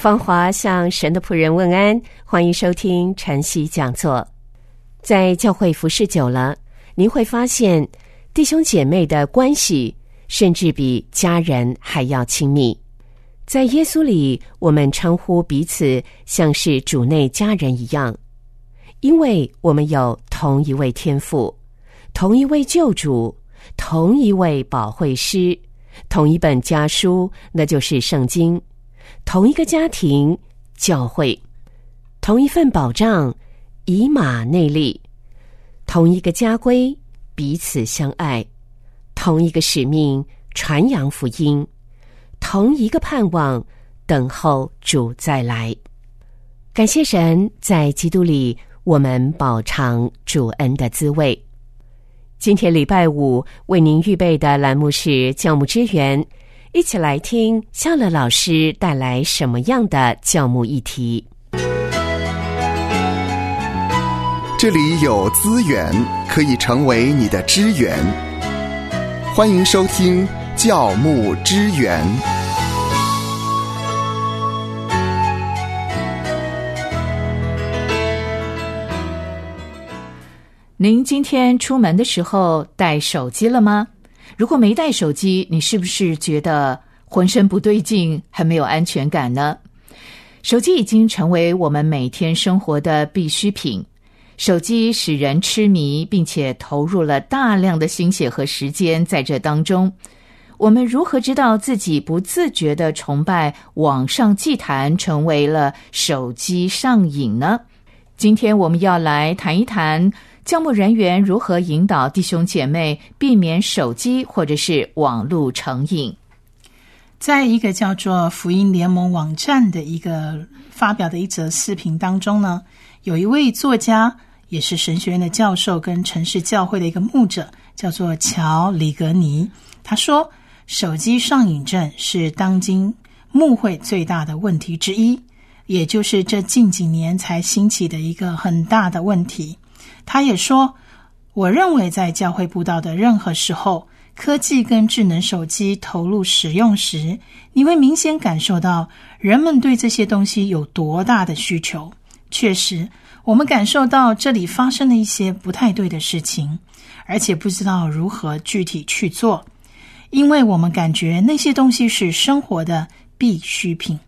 芳华向神的仆人问安，欢迎收听晨曦讲座。在教会服侍久了，您会发现弟兄姐妹的关系甚至比家人还要亲密。在耶稣里，我们称呼彼此像是主内家人一样，因为我们有同一位天父、同一位救主、同一位保惠师、同一本家书，那就是圣经。同一个家庭，教会；同一份保障，以马内利；同一个家规，彼此相爱；同一个使命，传扬福音；同一个盼望，等候主再来。感谢神，在基督里，我们饱尝主恩的滋味。今天礼拜五为您预备的栏目是教牧支援。一起来听笑乐老师带来什么样的教牧议题？这里有资源可以成为你的支援，欢迎收听教牧支援。您今天出门的时候带手机了吗？如果没带手机，你是不是觉得浑身不对劲，很没有安全感呢？手机已经成为我们每天生活的必需品。手机使人痴迷，并且投入了大量的心血和时间在这当中。我们如何知道自己不自觉的崇拜网上祭坛，成为了手机上瘾呢？今天我们要来谈一谈。教牧人员如何引导弟兄姐妹避免手机或者是网络成瘾？在一个叫做福音联盟网站的一个发表的一则视频当中呢，有一位作家，也是神学院的教授，跟城市教会的一个牧者，叫做乔里格尼。他说，手机上瘾症是当今牧会最大的问题之一，也就是这近几年才兴起的一个很大的问题。他也说：“我认为，在教会布道的任何时候，科技跟智能手机投入使用时，你会明显感受到人们对这些东西有多大的需求。确实，我们感受到这里发生了一些不太对的事情，而且不知道如何具体去做，因为我们感觉那些东西是生活的必需品，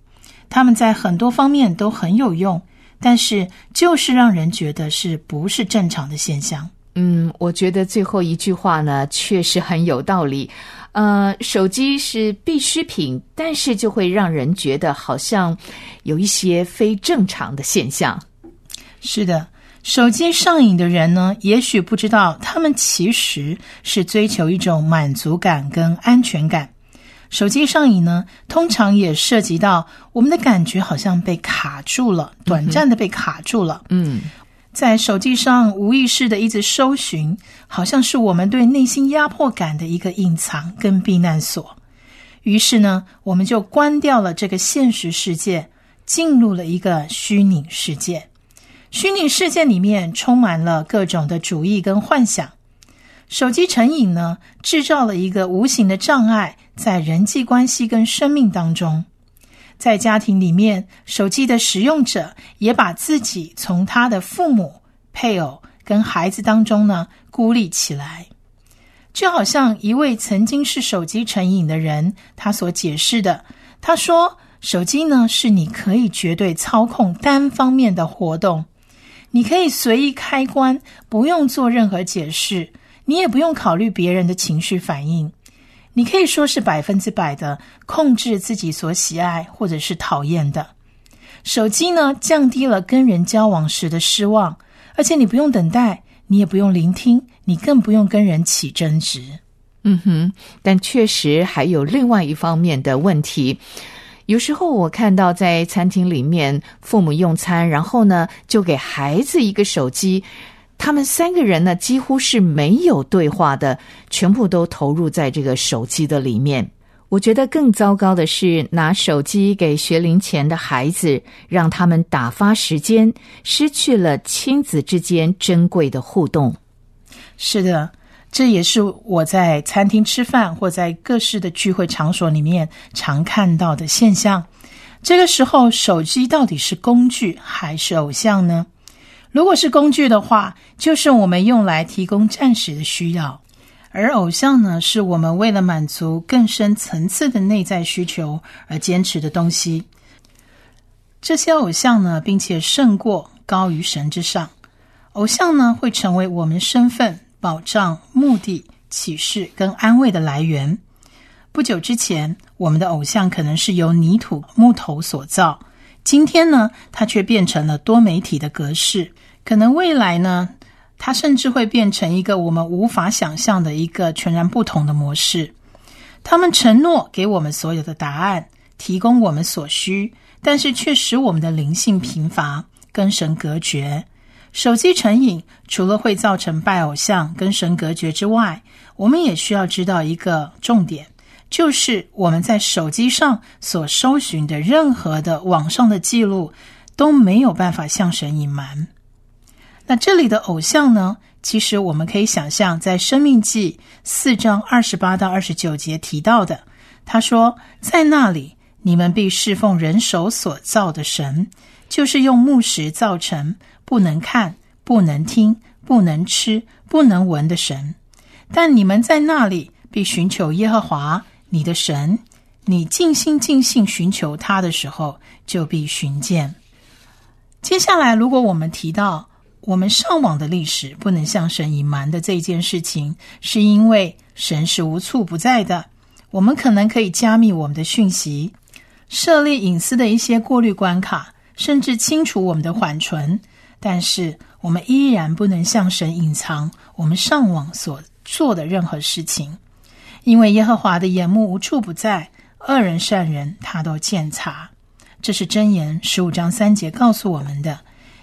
他们在很多方面都很有用。”但是，就是让人觉得是不是正常的现象？嗯，我觉得最后一句话呢，确实很有道理。呃，手机是必需品，但是就会让人觉得好像有一些非正常的现象。是的，手机上瘾的人呢，也许不知道，他们其实是追求一种满足感跟安全感。手机上瘾呢，通常也涉及到我们的感觉好像被卡住了，短暂的被卡住了。嗯，在手机上无意识的一直搜寻，好像是我们对内心压迫感的一个隐藏跟避难所。于是呢，我们就关掉了这个现实世界，进入了一个虚拟世界。虚拟世界里面充满了各种的主义跟幻想。手机成瘾呢，制造了一个无形的障碍，在人际关系跟生命当中，在家庭里面，手机的使用者也把自己从他的父母、配偶跟孩子当中呢孤立起来。就好像一位曾经是手机成瘾的人，他所解释的，他说：“手机呢是你可以绝对操控单方面的活动，你可以随意开关，不用做任何解释。”你也不用考虑别人的情绪反应，你可以说是百分之百的控制自己所喜爱或者是讨厌的。手机呢，降低了跟人交往时的失望，而且你不用等待，你也不用聆听，你更不用跟人起争执。嗯哼，但确实还有另外一方面的问题。有时候我看到在餐厅里面，父母用餐，然后呢就给孩子一个手机，他们三个人呢几乎是没有对话的，全部都投入在这个手机的里面。我觉得更糟糕的是拿手机给学龄前的孩子，让他们打发时间，失去了亲子之间珍贵的互动。是的，这也是我在餐厅吃饭或在各式的聚会场所里面常看到的现象。这个时候，手机到底是工具还是偶像呢？如果是工具的话，就是我们用来提供暂时的需要。而偶像呢，是我们为了满足更深层次的内在需求而坚持的东西。这些偶像呢，并且胜过高于神之上。偶像呢，会成为我们身份保障、目的、启示跟安慰的来源。不久之前，我们的偶像可能是由泥土、木头所造，今天呢，它却变成了多媒体的格式。可能未来呢？它甚至会变成一个我们无法想象的一个全然不同的模式。他们承诺给我们所有的答案，提供我们所需，但是却使我们的灵性贫乏，跟神隔绝。手机成瘾除了会造成拜偶像、跟神隔绝之外，我们也需要知道一个重点，就是我们在手机上所搜寻的任何的网上的记录都没有办法向神隐瞒。那这里的偶像呢？其实我们可以想象，在《生命记》四章二十八到二十九节提到的，他说：“在那里，你们必侍奉人手所造的神，就是用木石造成，不能看、不能听、不能吃、不能闻的神。但你们在那里必寻求耶和华你的神，你尽心尽性寻求他的时候，就必寻见。”接下来，如果我们提到，我们上网的历史不能向神隐瞒的这一件事情，是因为神是无处不在的。我们可能可以加密我们的讯息，设立隐私的一些过滤关卡，甚至清除我们的缓存，但是我们依然不能向神隐藏我们上网所做的任何事情，因为耶和华的眼目无处不在，恶人善人他都见察。这是箴言十五章三节告诉我们的。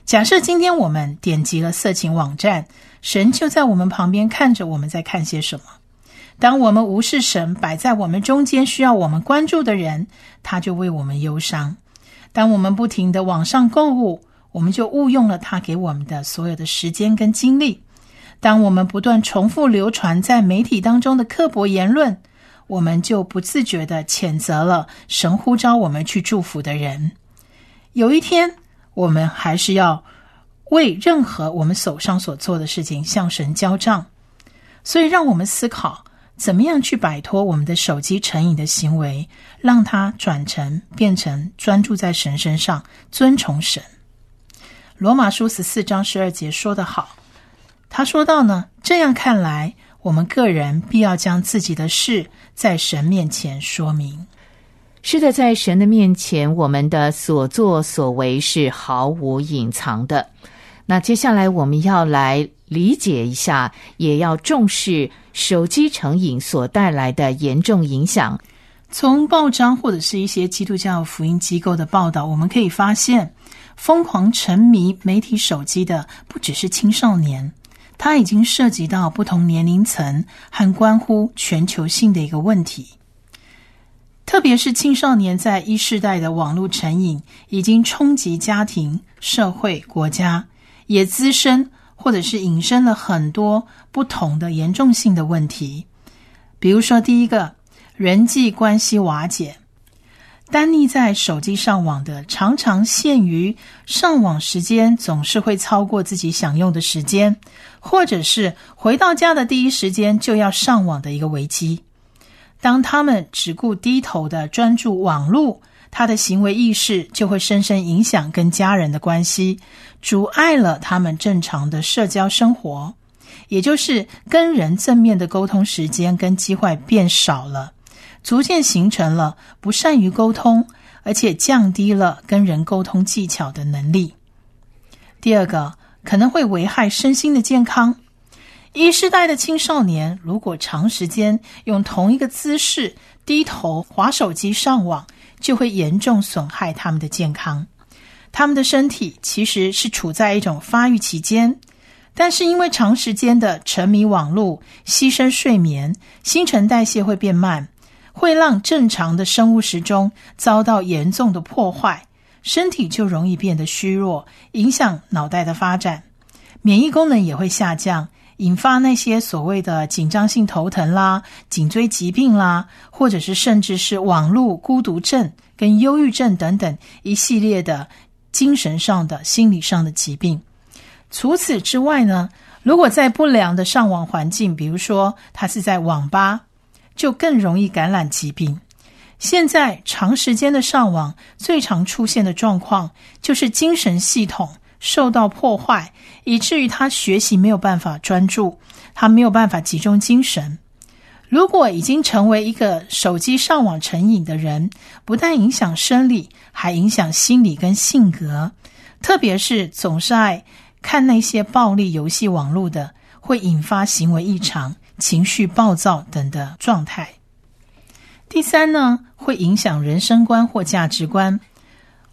假设今天我们点击了色情网站，神就在我们旁边看着我们在看些什么。当我们无视神摆在我们中间需要我们关注的人，他就为我们忧伤。当我们不停的网上购物，我们就误用了他给我们的所有的时间跟精力。当我们不断重复流传在媒体当中的刻薄言论，我们就不自觉的谴责了神呼召我们去祝福的人。有一天。我们还是要为任何我们手上所做的事情向神交账，所以让我们思考怎么样去摆脱我们的手机成瘾的行为，让它转成变成专注在神身上，尊崇神。罗马书十四章十二节说得好，他说到呢，这样看来，我们个人必要将自己的事在神面前说明。是的，在神的面前，我们的所作所为是毫无隐藏的。那接下来我们要来理解一下，也要重视手机成瘾所带来的严重影响。从报章或者是一些基督教福音机构的报道，我们可以发现，疯狂沉迷媒体手机的不只是青少年，它已经涉及到不同年龄层和关乎全球性的一个问题。特别是青少年在一世代的网络成瘾，已经冲击家庭、社会、国家，也滋生或者是引申了很多不同的严重性的问题。比如说，第一个，人际关系瓦解。单溺在手机上网的，常常限于上网时间总是会超过自己享用的时间，或者是回到家的第一时间就要上网的一个危机。当他们只顾低头的专注网络，他的行为意识就会深深影响跟家人的关系，阻碍了他们正常的社交生活，也就是跟人正面的沟通时间跟机会变少了，逐渐形成了不善于沟通，而且降低了跟人沟通技巧的能力。第二个可能会危害身心的健康。一世代的青少年如果长时间用同一个姿势低头划手机上网，就会严重损害他们的健康。他们的身体其实是处在一种发育期间，但是因为长时间的沉迷网络、牺牲睡眠，新陈代谢会变慢，会让正常的生物时钟遭到严重的破坏，身体就容易变得虚弱，影响脑袋的发展，免疫功能也会下降。引发那些所谓的紧张性头疼啦、颈椎疾病啦，或者是甚至是网络孤独症跟忧郁症等等一系列的精神上的、心理上的疾病。除此之外呢，如果在不良的上网环境，比如说他是在网吧，就更容易感染疾病。现在长时间的上网，最常出现的状况就是精神系统。受到破坏，以至于他学习没有办法专注，他没有办法集中精神。如果已经成为一个手机上网成瘾的人，不但影响生理，还影响心理跟性格。特别是总是爱看那些暴力游戏网络的，会引发行为异常、情绪暴躁等的状态。第三呢，会影响人生观或价值观。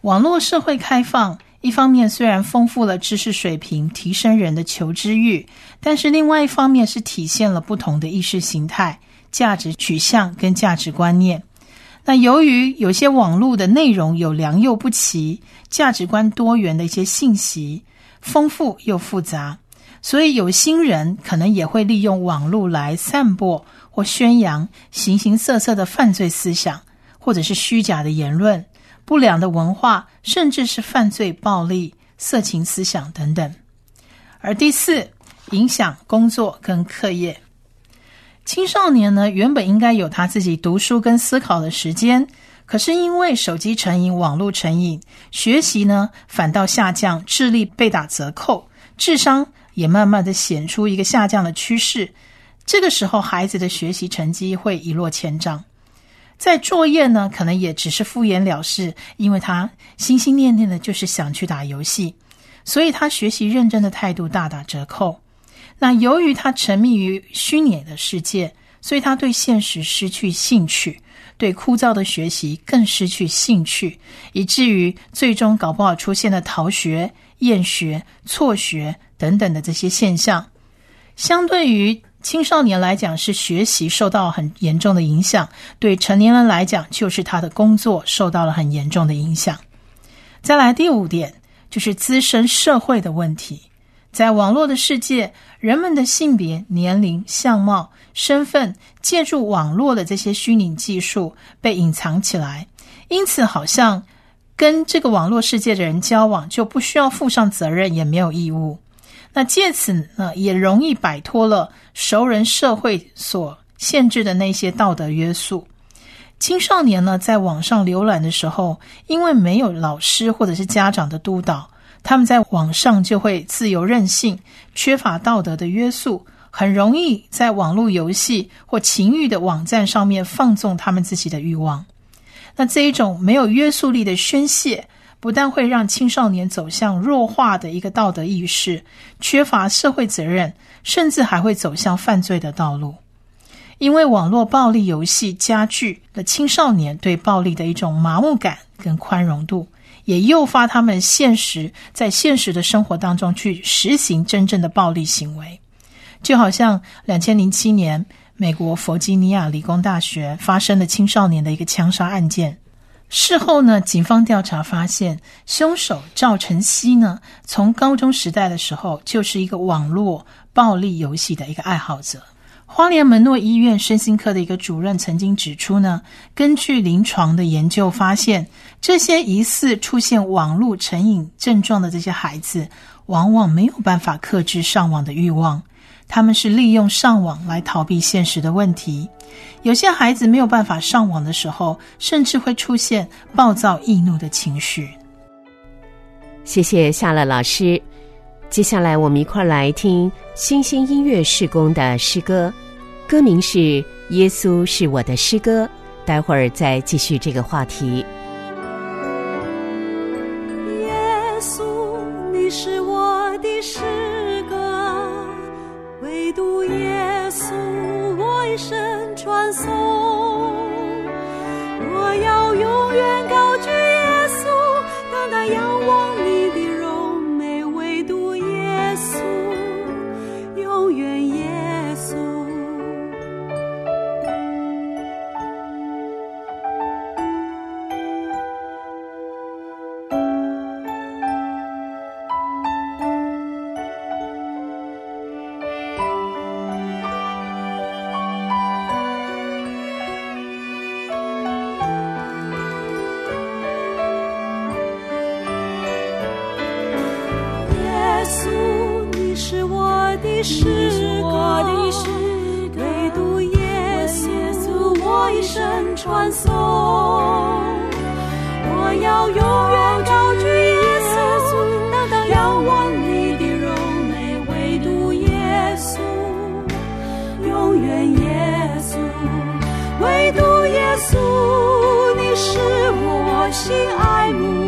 网络社会开放。一方面虽然丰富了知识水平，提升人的求知欲，但是另外一方面是体现了不同的意识形态、价值取向跟价值观念。那由于有些网络的内容有良莠不齐、价值观多元的一些信息，丰富又复杂，所以有心人可能也会利用网络来散播或宣扬形形色色的犯罪思想，或者是虚假的言论。不良的文化，甚至是犯罪、暴力、色情思想等等。而第四，影响工作跟课业。青少年呢，原本应该有他自己读书跟思考的时间，可是因为手机成瘾、网络成瘾，学习呢反倒下降，智力被打折扣，智商也慢慢的显出一个下降的趋势。这个时候，孩子的学习成绩会一落千丈。在作业呢，可能也只是敷衍了事，因为他心心念念的就是想去打游戏，所以他学习认真的态度大打折扣。那由于他沉迷于虚拟的世界，所以他对现实失去兴趣，对枯燥的学习更失去兴趣，以至于最终搞不好出现了逃学、厌学、辍学等等的这些现象。相对于青少年来讲是学习受到很严重的影响，对成年人来讲就是他的工作受到了很严重的影响。再来第五点就是滋生社会的问题，在网络的世界，人们的性别、年龄、相貌、身份，借助网络的这些虚拟技术被隐藏起来，因此好像跟这个网络世界的人交往就不需要负上责任，也没有义务。那借此呢，也容易摆脱了熟人社会所限制的那些道德约束。青少年呢，在网上浏览的时候，因为没有老师或者是家长的督导，他们在网上就会自由任性，缺乏道德的约束，很容易在网络游戏或情欲的网站上面放纵他们自己的欲望。那这一种没有约束力的宣泄。不但会让青少年走向弱化的一个道德意识，缺乏社会责任，甚至还会走向犯罪的道路。因为网络暴力游戏加剧了青少年对暴力的一种麻木感跟宽容度，也诱发他们现实在现实的生活当中去实行真正的暴力行为。就好像两千零七年美国弗吉尼亚理工大学发生的青少年的一个枪杀案件。事后呢，警方调查发现，凶手赵晨曦呢，从高中时代的时候就是一个网络暴力游戏的一个爱好者。花莲门诺医院身心科的一个主任曾经指出呢，根据临床的研究发现，这些疑似出现网络成瘾症状的这些孩子，往往没有办法克制上网的欲望。他们是利用上网来逃避现实的问题。有些孩子没有办法上网的时候，甚至会出现暴躁易怒的情绪。谢谢夏乐老师。接下来我们一块来听星星音乐事工的诗歌，歌名是《耶稣是我的诗歌》。待会儿再继续这个话题。是我的诗，唯独耶稣，我一生传颂。我要永远高举耶稣，当单仰望你的荣美，唯独耶稣，永远耶稣，唯独耶稣，你是我心爱慕。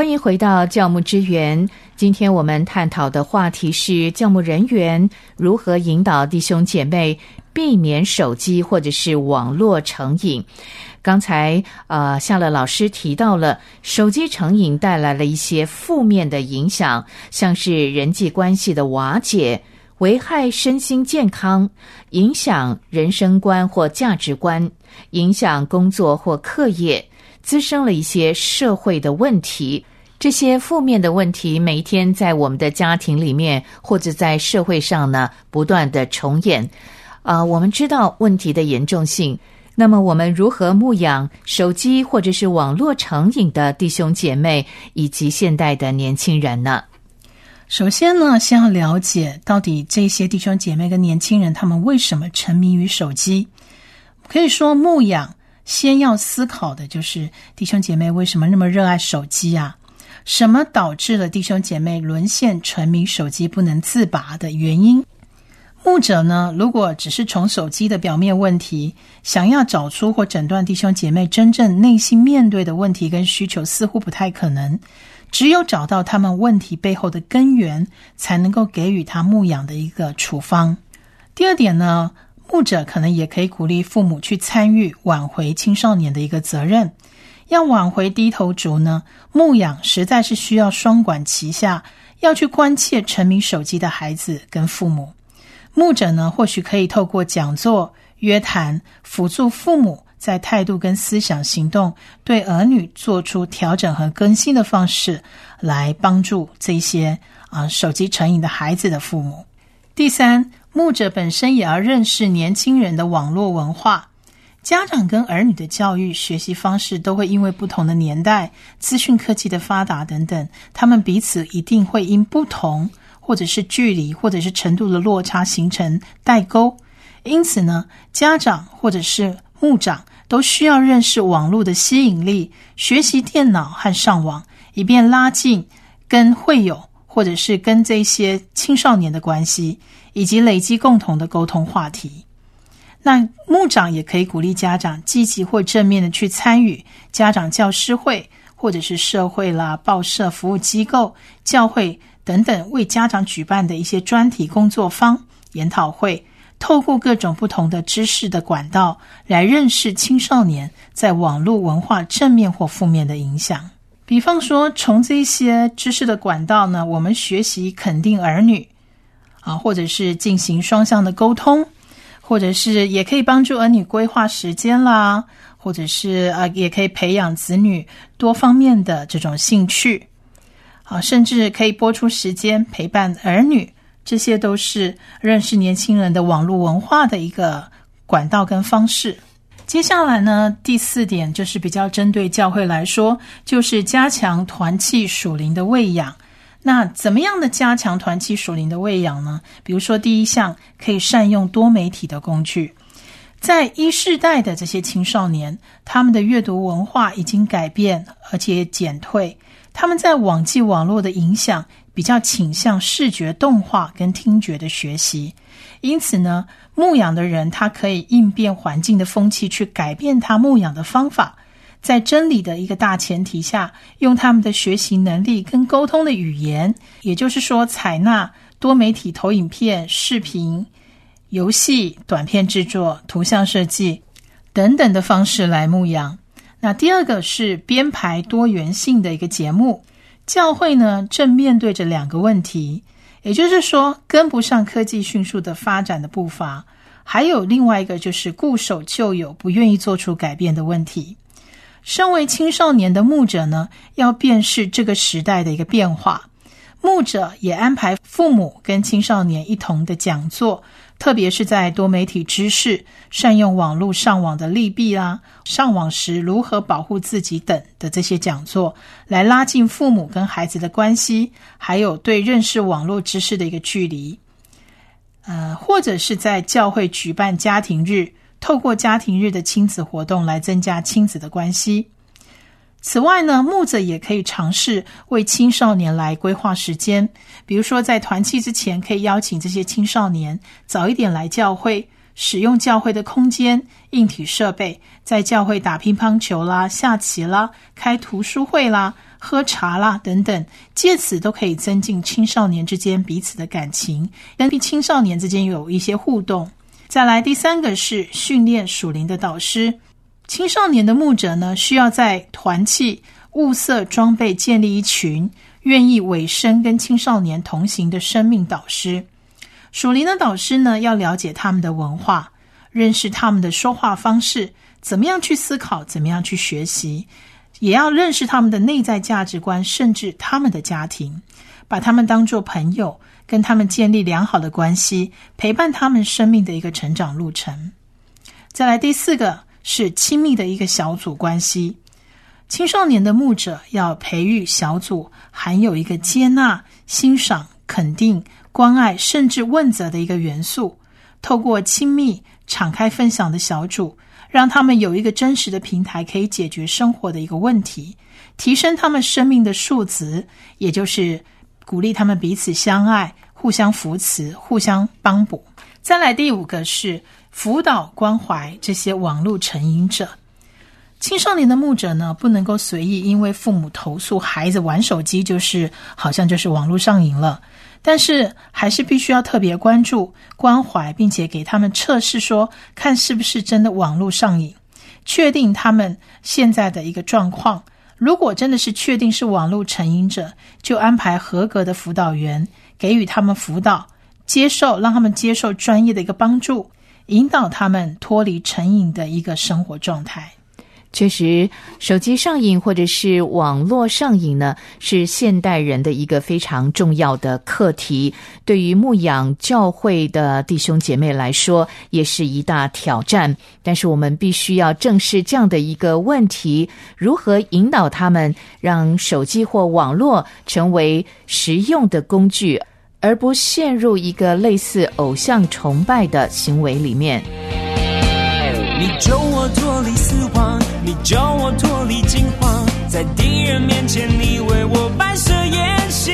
欢迎回到教牧之源，今天我们探讨的话题是教牧人员如何引导弟兄姐妹避免手机或者是网络成瘾。刚才呃夏乐老师提到了手机成瘾带来了一些负面的影响，像是人际关系的瓦解，危害身心健康，影响人生观或价值观，影响工作或课业。滋生了一些社会的问题，这些负面的问题每一天在我们的家庭里面，或者在社会上呢，不断的重演。啊，我们知道问题的严重性，那么我们如何牧养手机或者是网络成瘾的弟兄姐妹以及现代的年轻人呢？首先呢，先要了解到底这些弟兄姐妹跟年轻人，他们为什么沉迷于手机，可以说牧养。先要思考的就是弟兄姐妹为什么那么热爱手机啊？什么导致了弟兄姐妹沦陷沉迷手机不能自拔的原因？牧者呢，如果只是从手机的表面问题，想要找出或诊断弟兄姐妹真正内心面对的问题跟需求，似乎不太可能。只有找到他们问题背后的根源，才能够给予他牧养的一个处方。第二点呢，牧者可能也可以鼓励父母去参与挽回青少年的一个责任。要挽回低头族呢，牧养实在是需要双管齐下，要去关切沉迷手机的孩子跟父母。牧者呢，或许可以透过讲座、约谈，辅助父母在态度跟思想行动对儿女做出调整和更新的方式，来帮助这些啊、手机成瘾的孩子的父母。第三，牧者本身也要认识年轻人的网络文化。家长跟儿女的教育学习方式都会因为不同的年代、资讯科技的发达等等，他们彼此一定会因不同。或者是距离，或者是程度的落差形成代沟。因此呢，家长或者是牧长都需要认识网络的吸引力，学习电脑和上网，以便拉近跟会友或者是跟这些青少年的关系，以及累积共同的沟通话题。那牧长也可以鼓励家长积极或正面的去参与家长教师会，或者是社会啦、报社服务机构、教会。等等，为家长举办的一些专题工作坊、研讨会，透过各种不同的知识的管道来认识青少年在网络文化正面或负面的影响。比方说，从这些知识的管道呢，我们学习肯定儿女啊，或者是进行双向的沟通，或者是也可以帮助儿女规划时间啦，或者是啊，也可以培养子女多方面的这种兴趣。啊，甚至可以播出时间陪伴儿女，这些都是认识年轻人的网络文化的一个管道跟方式。接下来呢，第四点就是比较针对教会来说，就是加强团契属灵的喂养。那怎么样的加强团契属灵的喂养呢？比如说，第一项可以善用多媒体的工具。在一世代的这些青少年，他们的阅读文化已经改变，而且减退。他们在网际网络的影响比较倾向视觉动画跟听觉的学习，因此呢，牧养的人他可以应变环境的风气，去改变他牧养的方法，在真理的一个大前提下，用他们的学习能力跟沟通的语言，也就是说，采纳多媒体投影片、视频、游戏、短片制作、图像设计等等的方式来牧养。那第二个是编排多元性的一个节目，教会呢正面对着两个问题，也就是说跟不上科技迅速的发展的步伐，还有另外一个就是固守旧有、不愿意做出改变的问题。身为青少年的牧者呢，要辨识这个时代的一个变化，牧者也安排父母跟青少年一同的讲座。特别是在多媒体知识、善用网络上网的利弊啦，上网时如何保护自己等的这些讲座，来拉近父母跟孩子的关系，还有对认识网络知识的一个距离。呃，或者是在教会举办家庭日，透过家庭日的亲子活动来增加亲子的关系。此外呢，牧者也可以尝试为青少年来规划时间，比如说在团契之前，可以邀请这些青少年早一点来教会，使用教会的空间、硬体设备，在教会打乒乓球啦、下棋啦、开图书会啦、喝茶啦等等，借此都可以增进青少年之间彼此的感情，跟青少年之间有一些互动。再来，第三个是训练属灵的导师。青少年的牧者呢，需要在团契、物色、装备建立一群愿意委身跟青少年同行的生命导师。属灵的导师呢，要了解他们的文化，认识他们的说话方式，怎么样去思考，怎么样去学习，也要认识他们的内在价值观，甚至他们的家庭，把他们当作朋友，跟他们建立良好的关系，陪伴他们生命的一个成长路程。再来第四个是亲密的一个小组关系。青少年的牧者要培育小组，含有一个接纳、欣赏、肯定、关爱，甚至问责的一个元素。透过亲密、敞开分享的小组，让他们有一个真实的平台，可以解决生活的一个问题，提升他们生命的数值，也就是鼓励他们彼此相爱、互相扶持、互相帮补。再来第五个是辅导关怀这些网络成瘾者。青少年的牧者呢，不能够随意因为父母投诉孩子玩手机，就是好像就是网络上瘾了。但是还是必须要特别关注、关怀，并且给他们测试，说看是不是真的网络上瘾，确定他们现在的一个状况。如果真的是确定是网络成瘾者，就安排合格的辅导员给予他们辅导，接受让他们接受专业的一个帮助，引导他们脱离成瘾的一个生活状态。确实，手机上瘾或者是网络上瘾呢，是现代人的一个非常重要的课题。对于牧养教会的弟兄姐妹来说，也是一大挑战。但是我们必须要正视这样的一个问题：如何引导他们，让手机或网络成为实用的工具，而不陷入一个类似偶像崇拜的行为里面。你救我脱离死亡，你救我脱离惊慌，在敌人面前你为我摆设筵席，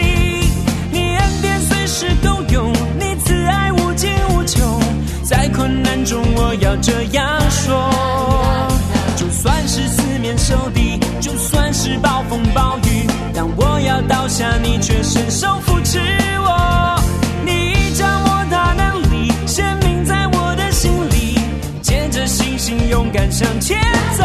你恩典随时都有，你慈爱无尽无穷，在困难中我要这样说，就算是四面受敌，就算是暴风暴雨，当我要倒下，你却伸手扶持我，你掌握大能力，显明在我的心里。借着信心勇敢向前走，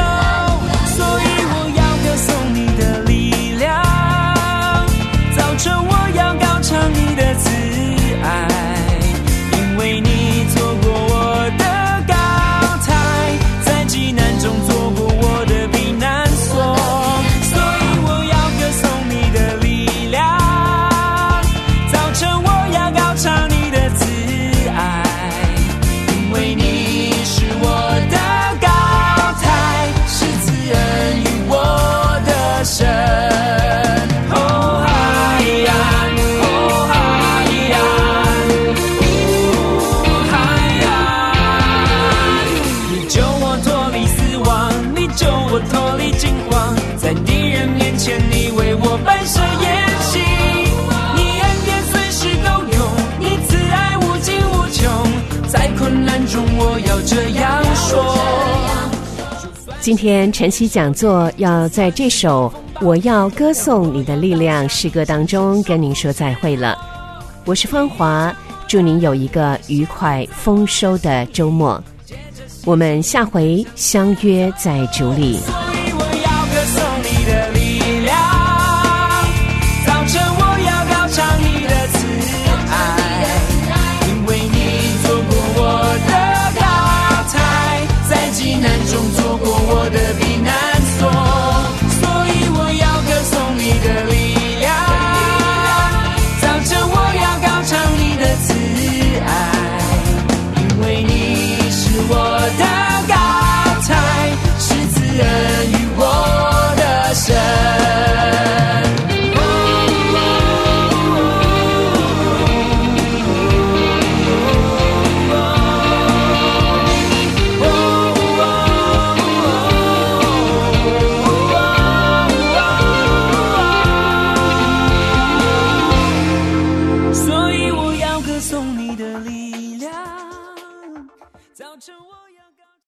今天晨曦讲座要在这首《我要歌颂你的力量》诗歌当中跟您说再会了。我是芳华，祝您有一个愉快丰收的周末。我们下回相约在竹里。